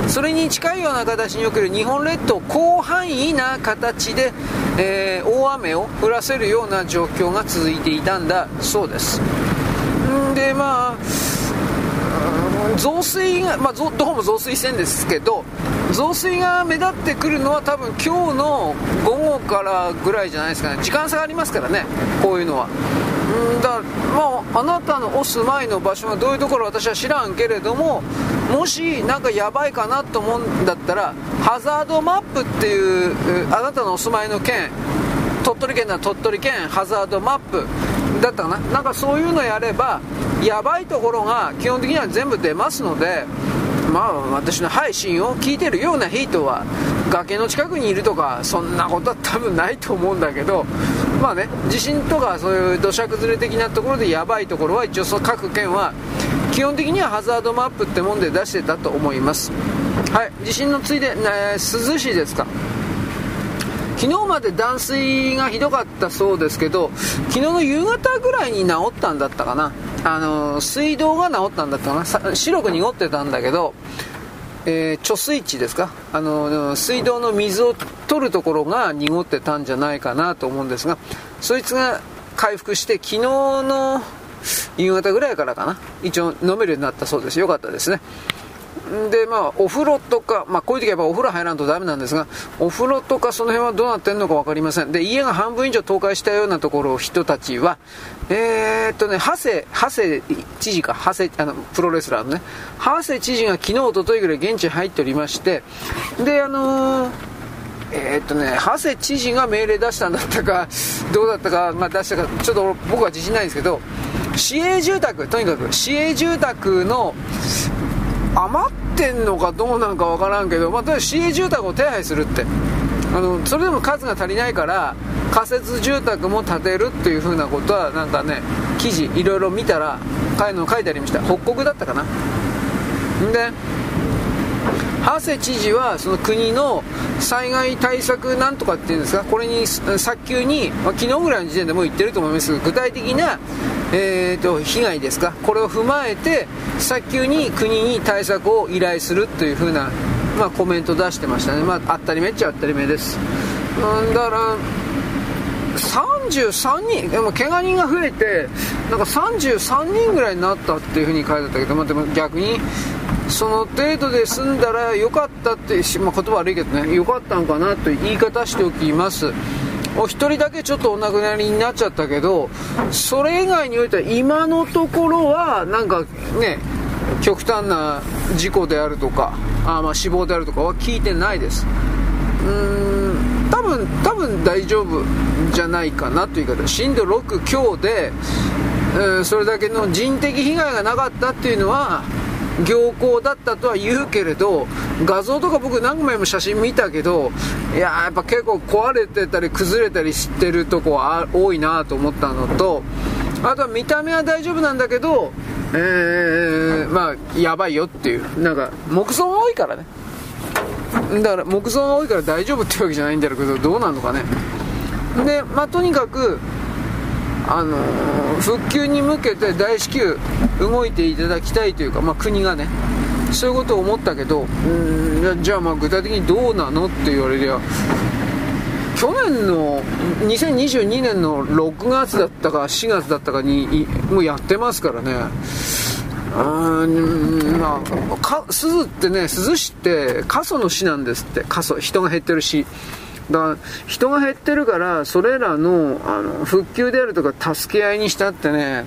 それに近いような形における日本列島広範囲な形で、えー、大雨を降らせるような状況が続いていたんだそうです。んでまあ増水が、まあ、どこも増水してんですけど増水が目立ってくるのは多分今日の午後からぐらいじゃないですかね。時間差がありますからね。こういうのは。んだまああなたのお住まいの場所がどういうところ私は知らんけれどももしなんかやばいかなと思うんだったらハザードマップっていうあなたのお住まいの県鳥取県なら鳥取県ハザードマップだったかな？なんかそういうのやればやばいところが基本的には全部出ますのでまあ私の配信を聞いてるような人は崖の近くにいるとかそんなことは多分ないと思うんだけどまあね地震とかそういう土砂崩れ的なところでやばいところは一応各県は基本的にはハザードマップってもんで出してたと思います。はい地震のついで、え、涼しいですか？昨日まで断水がひどかったそうですけど昨日の夕方ぐらいに治ったんだったかな。あの水道が治ったんだったかな。白く濁ってたんだけど、えー、貯水池ですか？あの水道の水を取るところが濁ってたんじゃないかなと思うんですがそいつが回復して昨日の夕方ぐらいからかな。一応飲めるようになったそうです。よかったですね。でまあお風呂とか、まあ、こういう時はやっぱお風呂入らんとダメなんですがお風呂とかその辺はどうなってるのか分かりません。で家が半分以上倒壊したようなところ人たちはえー、っとね長谷長谷知事か長谷あのプロレスラーのね長谷知事が昨日おとといぐらい現地に入っておりましてであのーえー、っとね、長谷知事が命令出したんだったか、どうだったか、まあ、出したか、ちょっと僕は自信ないんですけど、市営住宅、とにかく市営住宅の余ってんのかどうなんかわからんけど、まあ、とりあえず市営住宅を手配するって。あのそれでも数が足りないから仮設住宅も建てるっていうふうなことはなんかね記事いろいろ見たら書いてありました。北国だったかな。でハセ知事はその国の災害対策なんとかっていうんですかこれに早急に、まあ、昨日ぐらいの時点でもう言ってると思いますが具体的な、えーと、被害ですか？これを踏まえて早急に国に対策を依頼するというふうな、まあ、コメント出してましたね、まあ、当たり前っちゃ当たり前です、うん、だから33人でも怪我人が増えてなんか33人ぐらいになったっていうふうに書いてあったけど、まあ、でも逆にその程度で済んだらよかったって、まあ、言葉悪いけどねよかったんかなという言い方しておきます。お一人だけちょっとお亡くなりになっちゃったけどそれ以外においては今のところはなんかね極端な事故であるとかあま死亡であるとかは聞いてないです。うーん多分多分大丈夫じゃないかなという言い方。震度6強で、えー、それだけの人的被害がなかったっていうのは行幸だったとは言うけれど画像とか僕何枚も写真見たけどいややっぱ結構壊れてたり崩れたりしてるとこは多いなと思ったのとあとは見た目は大丈夫なんだけどえー、まあやばいよっていう。なんか木造が多いからね。だから木造が多いから大丈夫ってわけじゃないんだろうけどどうなのかね。でまあとにかくあのー、復旧に向けて大至急動いていただきたいというか、まあ、国がねそういうことを思ったけどうんじゃあまあ具体的にどうなのって言われりゃ去年の2022年の6月だったか4月だったかにもうやってますからね。うんまあ鈴ってね鈴市って過疎の市なんですって。過疎人が減ってる市。だから人が減ってるからそれらのあの復旧であるとか助け合いにしたってね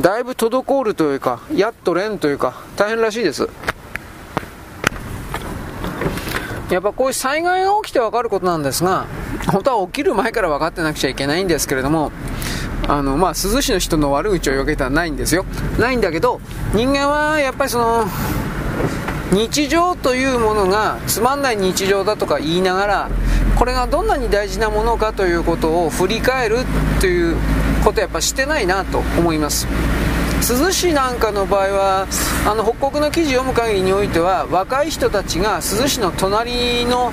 だいぶ滞るというかやっとれんというか大変らしいです。やっぱこういう災害が起きて分かることなんですが本当は起きる前から分かってなくちゃいけないんですけれどもあのまあ珠洲市の人の悪口を言うわけではないんですよ。ないんだけど人間はやっぱりその日常というものがつまんない日常だとか言いながらこれがどんなに大事なものかということを振り返るということやっぱしてないなと思います。珠洲市なんかの場合はあの北国の記事読む限りにおいては若い人たちが珠洲市の隣の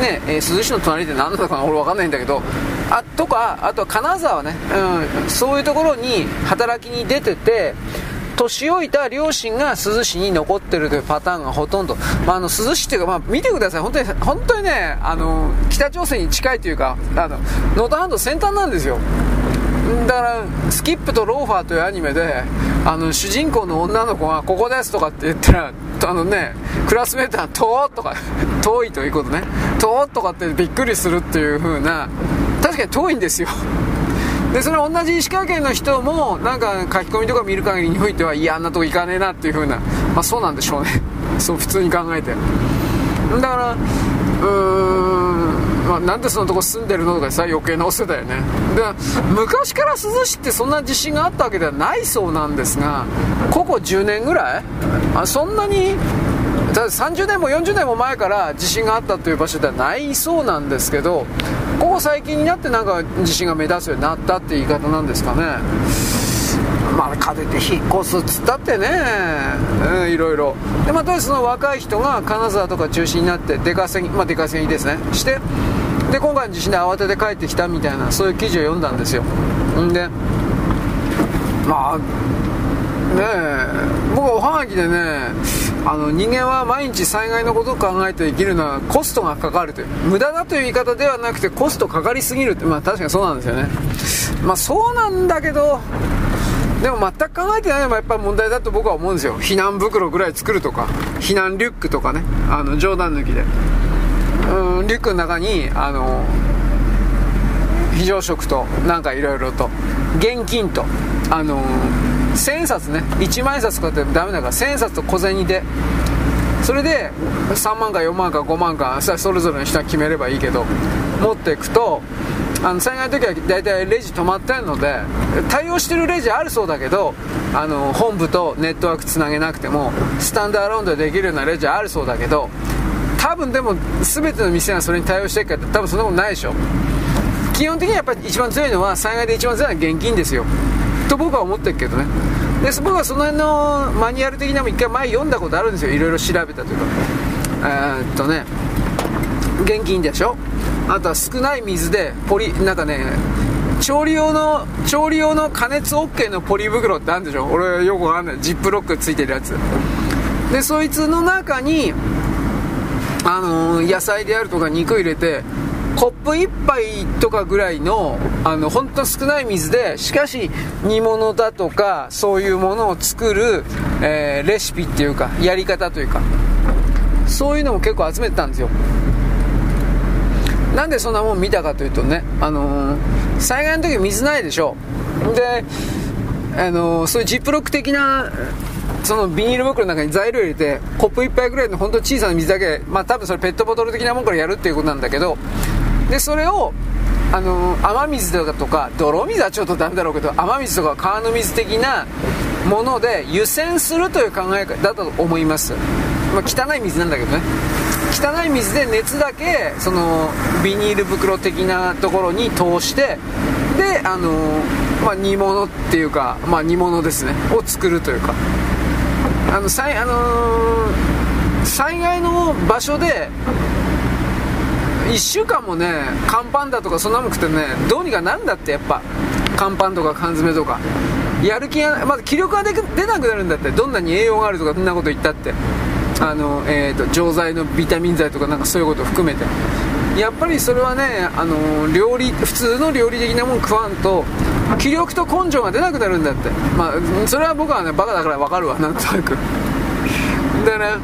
ね、えー、珠洲市の隣って何なのかな俺分かんないんだけどあとかあとは金沢ね、うん、そういうところに働きに出てて年老いた両親が珠洲市に残ってるというパターンがほとんど、まあ、あの珠洲市っていうか、まあ、見てください。本当に本当にねあの北朝鮮に近いというかあの能登半島先端なんですよ。だからスキップとローファーというアニメであの主人公の女の子がここですとかって言ったらあのねクラスメートが遠とか 遠いということね。遠とかってびっくりするっていう風な確かに遠いんですよ。でそれ同じ石川県の人もなんか書き込みとか見る限りにおいてはいやあんなとこ行かねえなっていう風なまあそうなんでしょうね。そう普通に考えて。だからうーんまあ、なんでそのとこ住んでるのとかさ余計なお世だよね。で昔から珠洲市ってそんな地震があったわけではないそうなんですがここ10年ぐらい？あそんなに30年も40年も前から地震があったという場所ではないそうなんですけどここ最近になってなんか地震が目立つようになったって言い方なんですかね。まあ、風で引っ越すっつったってね、うん、いろいろ。でまたその若い人が金沢とか中心になって出稼ぎまあ出稼ぎですね。してで今回の地震で慌てて帰ってきたみたいなそういう記事を読んだんですよ。んでまあねえ僕はおはがきでねあの人間は毎日災害のことを考えて生きるのはコストがかかるという無駄だという言い方ではなくてコストかかりすぎるってまあ確かにそうなんですよね。まあそうなんだけどでも全く考えてないのもやっぱり問題だと僕は思うんですよ。避難袋ぐらい作るとか避難リュックとかね。あの冗談抜きで。うんリュックの中にあの非常食となんかいろいろと現金とあの1000円札ね。1万円札とかってダメだから1000円札と小銭で。それで3万か4万か5万かそれぞれの人は決めればいいけど持っていくとあの災害の時は大体レジ止まってるので対応してるレジあるそうだけどあの本部とネットワークつなげなくてもスタンドアローンでできるようなレジあるそうだけど多分でも全ての店がそれに対応してるかって多分そんなことないでしょ。基本的にはやっぱり一番強いのは災害で一番強いのは現金ですよ。と僕は思ってるけどね。で僕はその辺のマニュアル的なも一回前読んだことあるんですよ。いろいろ調べたというか。えー、っとね。現金でしょ？あとは少ない水でポリなんかね調理用の調理用の加熱 OK のポリ袋ってあるんでしょ？俺よくわかんない。ジップロックついてるやつ。でそいつの中にあのー、野菜であるとか肉入れてコップ1杯とかぐらいのあの本当少ない水でしかし煮物だとかそういうものを作る、えー、レシピっていうかやり方というかそういうのも結構集めてたんですよ。なんでそんなもん見たかというとね、あのー、災害の時水ないでしょ。で、あのー、そういうジップロック的なそのビニール袋の中に材料入れてコップ1杯ぐらいの本当小さな水だけまあ多分それペットボトル的なもんからやるっていうことなんだけどでそれをあの、雨水とか泥水はちょっとダメだろうけど雨水とか川の水的なもので湯煎するという考え方だと思います、まあ、汚い水なんだけどね。汚い水で熱だけそのビニール袋的なところに通してであのまあ、煮物っていうか、まあ、煮物ですね。を作るというか。あの災,、あのー、災害の場所で1週間もね乾パンだとかそんなもん食ってねどうにかなるんだってやっぱ。乾パンとか缶詰とか。やる気がまず気力が出なくなるんだって。どんなに栄養があるとかそんなこと言ったって。あの、えーと、錠剤のビタミン剤とかなんかそういうこと含めて。やっぱりそれはねあの料理普通の料理的なもん食わんと気力と根性が出なくなるんだって。まあそれは僕はねバカだから分かるわ。なんとなく。でね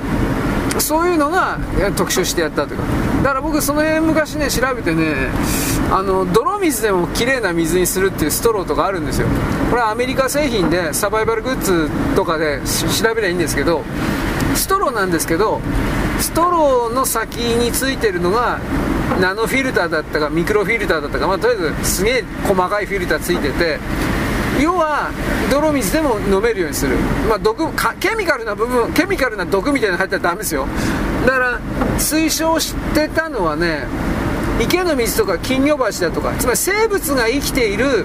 そういうのが特集してやったとか。だから僕その辺昔ね調べてねあの泥水でも綺麗な水にするっていうストローとかあるんですよ。これはアメリカ製品でサバイバルグッズとかで調べりゃいいんですけどストローなんですけどストローの先についてるのがナノフィルターだったかミクロフィルターだったか、まあ、とりあえずすげえ細かいフィルターついてて要は泥水でも飲めるようにする、まあ、毒ケミカルな部分ケミカルな毒みたいなの入ったらダメですよ。だから推奨してたのはね池の水とか金魚橋だとかつまり生物が生きている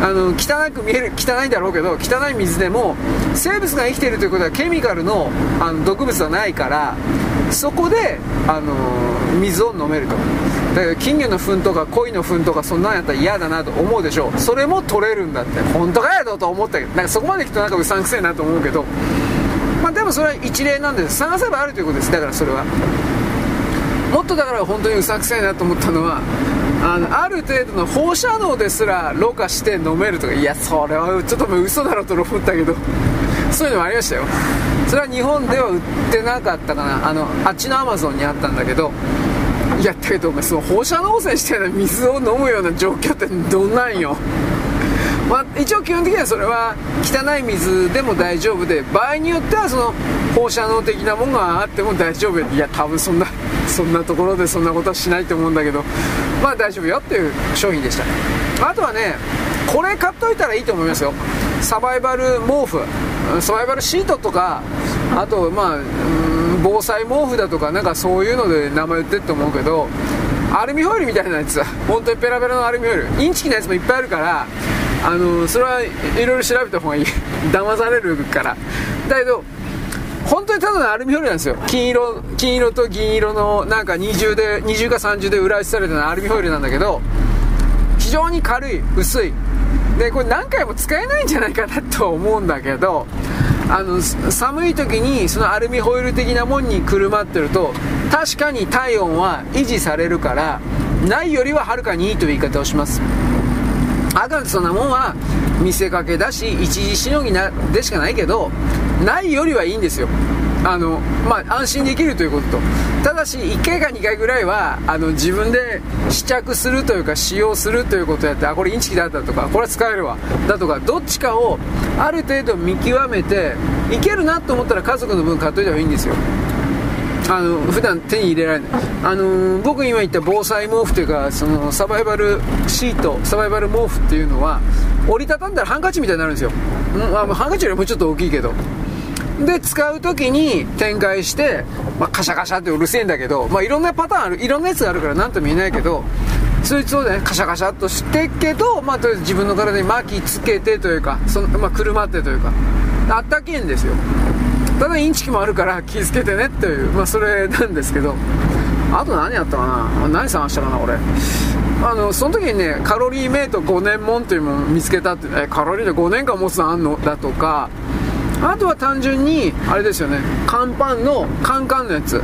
あの汚く見える汚いだろうけど汚い水でも生物が生きているということはケミカルのあの毒物はないからそこで、あの水を飲めると。だけど金魚の糞とか鯉の糞とかそんなんやったら嫌だなと思うでしょう。それも取れるんだって。本当かやとと思ったけど。なんかそこまでいくとなんかうさんくせえなと思うけど。まあでもそれは一例なんです。探せばあるということです。だからそれは。もっとだから本当にうさんくさいなと思ったのはあのある程度の放射能ですらろ過して飲めるとか。いやそれはちょっともう嘘だろうと思ったけど。そういうのもありましたよ。それは日本では売ってなかったかな。あのあっちのアマゾンにあったんだけどいやだけどお前その放射能汚染してる水を飲むような状況ってどんなんよ。まあ、一応基本的にはそれは汚い水でも大丈夫で場合によってはその放射能的なものがあっても大丈夫いや多分そんなそんなところでそんなことはしないと思うんだけどまあ大丈夫よっていう商品でした。あとはねこれ買っといたらいいと思いますよ。サバイバル毛布。サバイバルシートとかあとまあ防災毛布だとかなんかそういうので名前売ってると思うけどアルミホイルみたいなやつ本当にペラペラのアルミホイル。インチキなやつもいっぱいあるからあのそれはいろいろ調べた方がいい。騙されるから。だけど本当にただのアルミホイルなんですよ。金色金色と銀色のなんか二重で二重か三重で裏打ちされたアルミホイルなんだけど非常に軽い薄い。でこれ何回も使えないんじゃないかなと思うんだけどあの寒い時にそのアルミホイル的なもんにくるまってると確かに体温は維持されるからないよりははるかにいいという言い方をします。あかんそんなもんは見せかけだし一時しのぎなでしかないけどないよりはいいんですよ。あのまあ、安心できるということと。ただし1回か2回ぐらいはあの自分で試着するというか使用するということやってあこれインチキだったとかこれは使えるわだとかどっちかをある程度見極めていけるなと思ったら家族の分買っといた方がいいんですよ。あの普段手に入れられない、あのー、僕今言った防災毛布というかそのサバイバルシートサバイバル毛布っていうのは折りたたんだらハンカチみたいになるんですよ、うん、あハンカチよりもちょっと大きいけど。で使う時に展開して、まあ、カシャカシャってうるせえんだけど、まあ、いろんなパターンある。いろんなやつがあるから何とも言えないけどそいつをねカシャカシャっとしてけど、まあ、とりあえず自分の体に巻きつけてというかその、まあ、くるまってというかあったけえんですよ。ただインチキもあるから気をつけてねっていう、まあ、それなんですけど。あと何やったかな？何探したかな俺。あのその時にねカロリーメイト5年もんというものを見つけたってえカロリーで5年間持つのあんの？だとかあとは単純にあれですよね。乾パンのカンカンのやつ。うん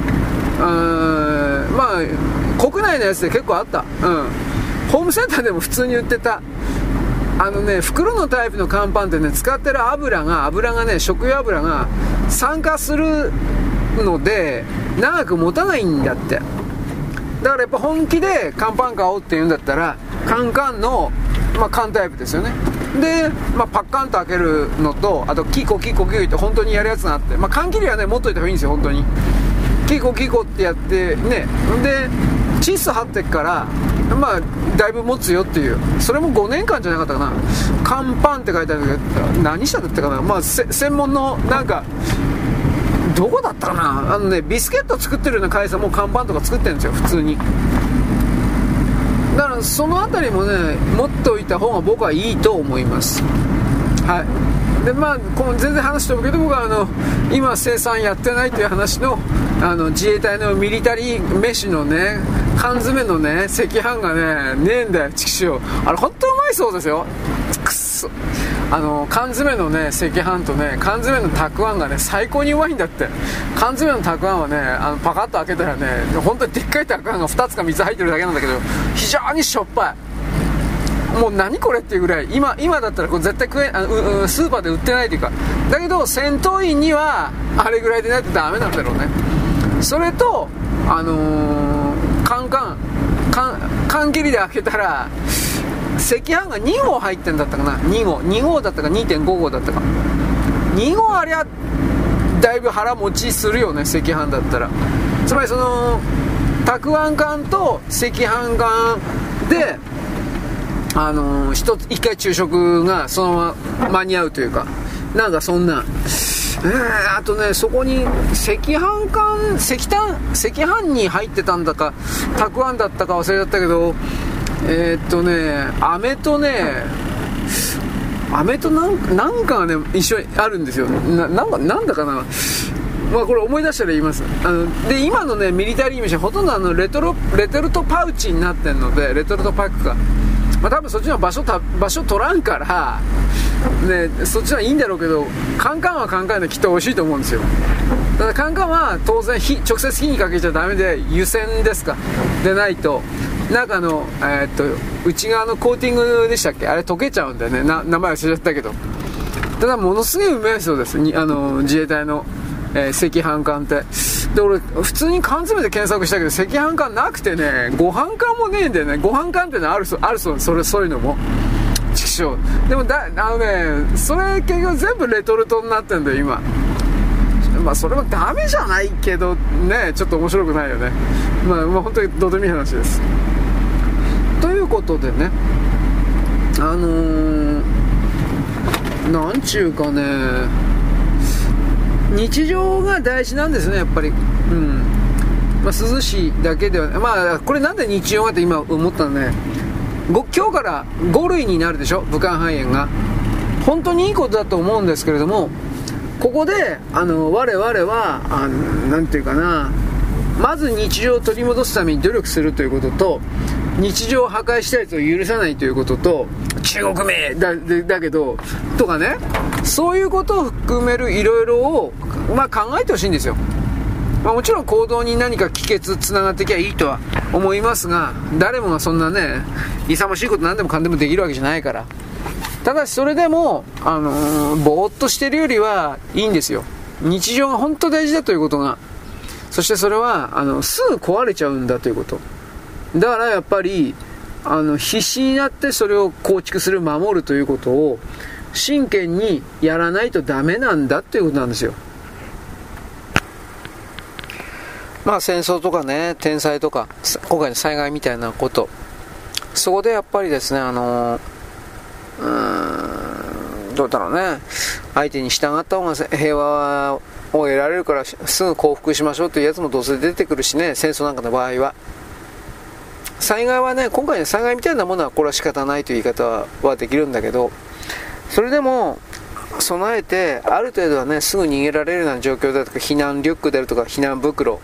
まあ国内のやつで結構あった。うん。ホームセンターでも普通に売ってた。あのね袋のタイプの乾パンってね使ってる油が油がね食用油が酸化するので長く持たないんだって。だからやっぱ本気で乾パン買おうって言うんだったらカンカンの、まあ、缶タイプですよね。で、まあ、パッカンと開けるのとあとキコキコキコって本当にやるやつがあって、まあ、缶切りはね持っといた方がいいんですよ本当に。キコキコってやってね。でチッ素貼ってっからまあだいぶ持つよっていう。それも5年間じゃなかったかな。乾パンって書いてあるけど何社だったかな。まあ専門のなんかどこだったかな。あのねビスケット作ってるような会社も乾パンとか作ってるんですよ普通に。その辺りもね持っておいた方が僕はいいと思います。はい。でまあこの全然話しておくけど僕はあの今生産やってないという話のあの自衛隊のミリタリー飯のね缶詰のね赤飯がねねえんだよ畜生あれ本当うまいそうですよ。くっそ。あの缶詰のね赤飯とね缶詰のたくあんがね最高にうまいんだって。缶詰のたくあんはねあのパカッと開けたらね本当にでっかいたくあんが2つか3つ入ってるだけなんだけど非常にしょっぱい。もう何これっていうぐらい。今今だったらこれ絶対食えあうスーパーで売ってないというか。だけど戦闘員にはあれぐらいでないとダメなんだろうね。それとあのー、カンカン。缶切りで開けたら赤飯が2号入ってんだったかな？2号。2号だったか2.5号だったか。2号ありゃだいぶ腹持ちするよね赤飯だったら。つまりそのたくあん缶と赤飯缶であのー、1, 1回昼食がそのまま間に合うというか。なんかそんな。えー、あとねそこに赤飯缶石炭赤飯に入ってたんだかたくあんだったか忘れちゃったけどえー、っとね飴とね飴となんなんかがね一緒にあるんですよ。ななんかなんだかな。まあこれ思い出したら言います。あので今のねミリタリー飯はほとんどあのレトロレトルトパウチになってるのでレトルトパックがまあ多分そっちの場所た場所取らんからねそっちはいいんだろうけどカンカンはカンカンできっと美味しいと思うんですよ。ただカンカンは当然火直接火にかけちゃダメで湯煎ですか。でないと中の、えー、っと内側のコーティングでしたっけ？あれ溶けちゃうんだよね。名前忘れちゃったけど。ただものすごいうめえそうです。にあの自衛隊のえー、赤飯缶って。で俺普通に缶詰で検索したけど赤飯缶なくてねご飯缶もねえんだよね。ご飯缶ってのあるあるそうそれそういうのも。畜生でもだあのねそれ結局全部レトルトになってんだよ今。まあそれもダメじゃないけどねちょっと面白くないよね。まあ、まあ、本当にどうでもいい話です。ということでねあのー、なんちゅうかね日常が大事なんですねやっぱり。うん。まあ、涼しいだけではまあこれなんで日常がって今思ったのね。今日から5類になるでしょ武漢肺炎が。本当にいいことだと思うんですけれどもここであの我々はあなんていうかな。まず日常を取り戻すために努力するということと日常を破壊したやつを許さないということと中国名だだけどとかね。そういうことを含めるいろいろを、まあ、考えてほしいんですよ、まあ、もちろん行動に何か帰結つながっていけばいいとは思いますが誰もがそんなね勇ましいこと何でもかんでもできるわけじゃないから。ただしそれでも、あのー、ぼーっとしてるよりはいいんですよ。日常が本当大事だということが。そしてそれはあのすぐ壊れちゃうんだということ。だからやっぱりあの必死になってそれを構築する守るということを真剣にやらないとダメなんだっていうことなんですよ。まあ戦争とかね天災とか今回の災害みたいなこと。そこでやっぱりですねあのうーんどうだろうね。相手に従った方が平和を得られるからすぐ降伏しましょうというやつもどうせ出てくるしね戦争なんかの場合は。災害はね今回の災害みたいなものはこれは仕方ないという言い方はできるんだけどそれでも備えてある程度はねすぐ逃げられるような状況だとか避難リュックであるとか避難袋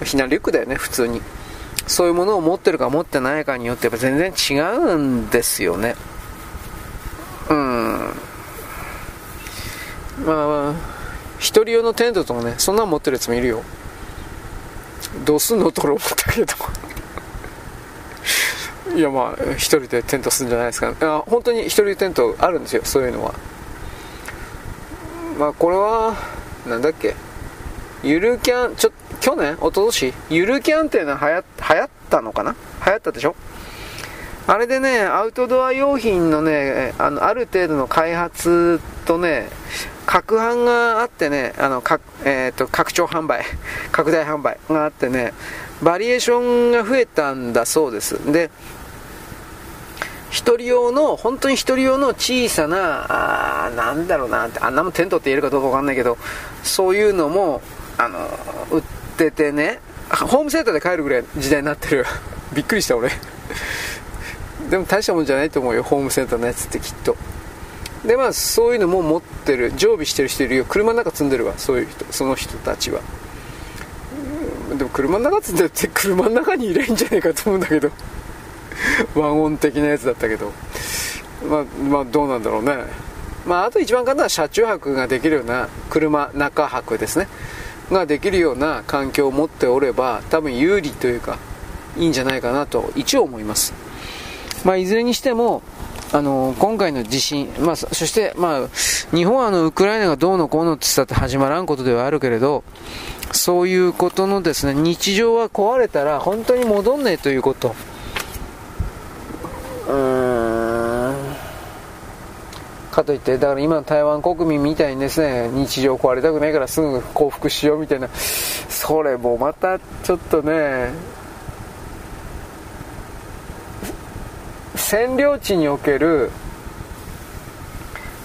避難リュックだよね普通に。そういうものを持ってるか持ってないかによってやっぱ全然違うんですよね。うん。まあ一人用のテントとかねそんなん持ってるやつもいるよ。どうすんのと思ったけどいやまあ一人でテントするんじゃないですか、ね、あ本当に一人テントあるんですよそういうのは。まあこれはなんだっけ。ゆるキャンちょ去年？一昨年？ゆるキャンっていうのは流行流行ったのかな？流行ったでしょ？あれでねアウトドア用品のねあのある程度の開発とね拡販があってねあのか、えーと拡張販売拡大販売があってねバリエーションが増えたんだそうです。で一人用の、本当に一人用の小さな、あなんだろうな、あんなもテントって言えるかどうかわかんないけど、そういうのも、あの、売っててね、ホームセンターで買えるぐらい時代になってる。びっくりした俺。でも大したもんじゃないと思うよ、ホームセンターのやつってきっと。で、まあ、そういうのも持ってる、常備してる人いるよ。車の中積んでるわ、そういう人、その人たちは。でも車の中積んでるって車の中に入れるんじゃないかと思うんだけど。ワンオン的なやつだったけど、まあ、まあ、どうなんだろうね。まあ、あと一番簡単な車中泊ができるような車中泊ですね。ができるような環境を持っておれば、多分有利というか、いいんじゃないかなと一応思います。まあ、いずれにしても、あの今回の地震、まあ、そして、まあ、日本はあのウクライナがどうのこうのって言ったって始まらんことではあるけれど、そういうことのですね日常は壊れたら本当に戻んねえということ。かといってだから今の台湾国民みたいにですね日常壊れたくないからすぐ降伏しようみたいな。それもまたちょっとね占領地における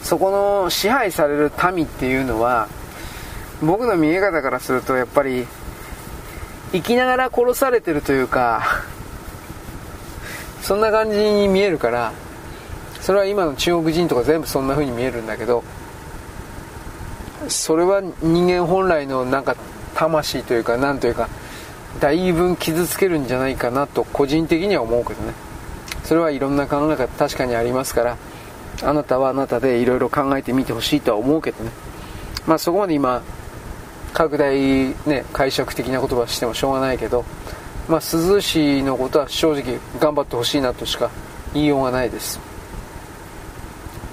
そこの支配される民っていうのは僕の見え方からするとやっぱり生きながら殺されてるというかそんな感じに見えるからそれは今の中国人とか全部そんな風に見えるんだけどそれは人間本来のなんか魂というかなんというかだいぶ傷つけるんじゃないかなと個人的には思うけどね。それはいろんな考え方確かにありますからあなたはあなたでいろいろ考えてみてほしいとは思うけどね。まあそこまで今拡大ね解釈的な言葉してもしょうがないけどまあ鈴氏のことは正直頑張ってほしいなとしか言いようがないです。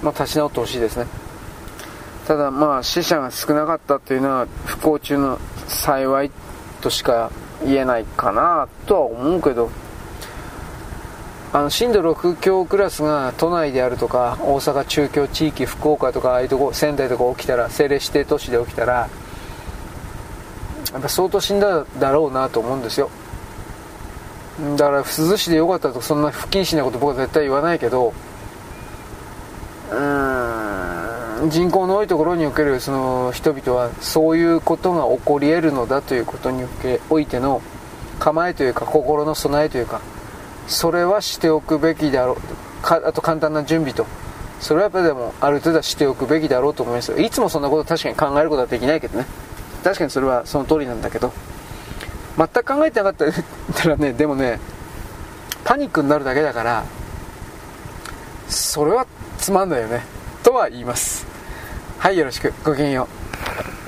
まあ立ち直ってほしいですね。ただまあ死者が少なかったというのは不幸中の幸いとしか言えないかなとは思うけどあの震度6強クラスが都内であるとか大阪中京地域福岡とかああいうとこ仙台とか起きたら政令指定都市で起きたらやっぱ相当死んだだろうなと思うんですよ。だから珠洲市でよかったとそんな不謹慎なこと僕は絶対言わないけどうーん人口の多いところにおけるその人々はそういうことが起こり得るのだということにおいての構えというか心の備えというかそれはしておくべきだろうかあと簡単な準備と。それはやっぱでもある程度はしておくべきだろうと思います。いつもそんなこと確かに考えることはできないけどね。確かにそれはその通りなんだけど。全く考えてなかったらね でもねパニックになるだけだからそれはつまんないよね。とは言います。はいよろしく。ごきげんよう。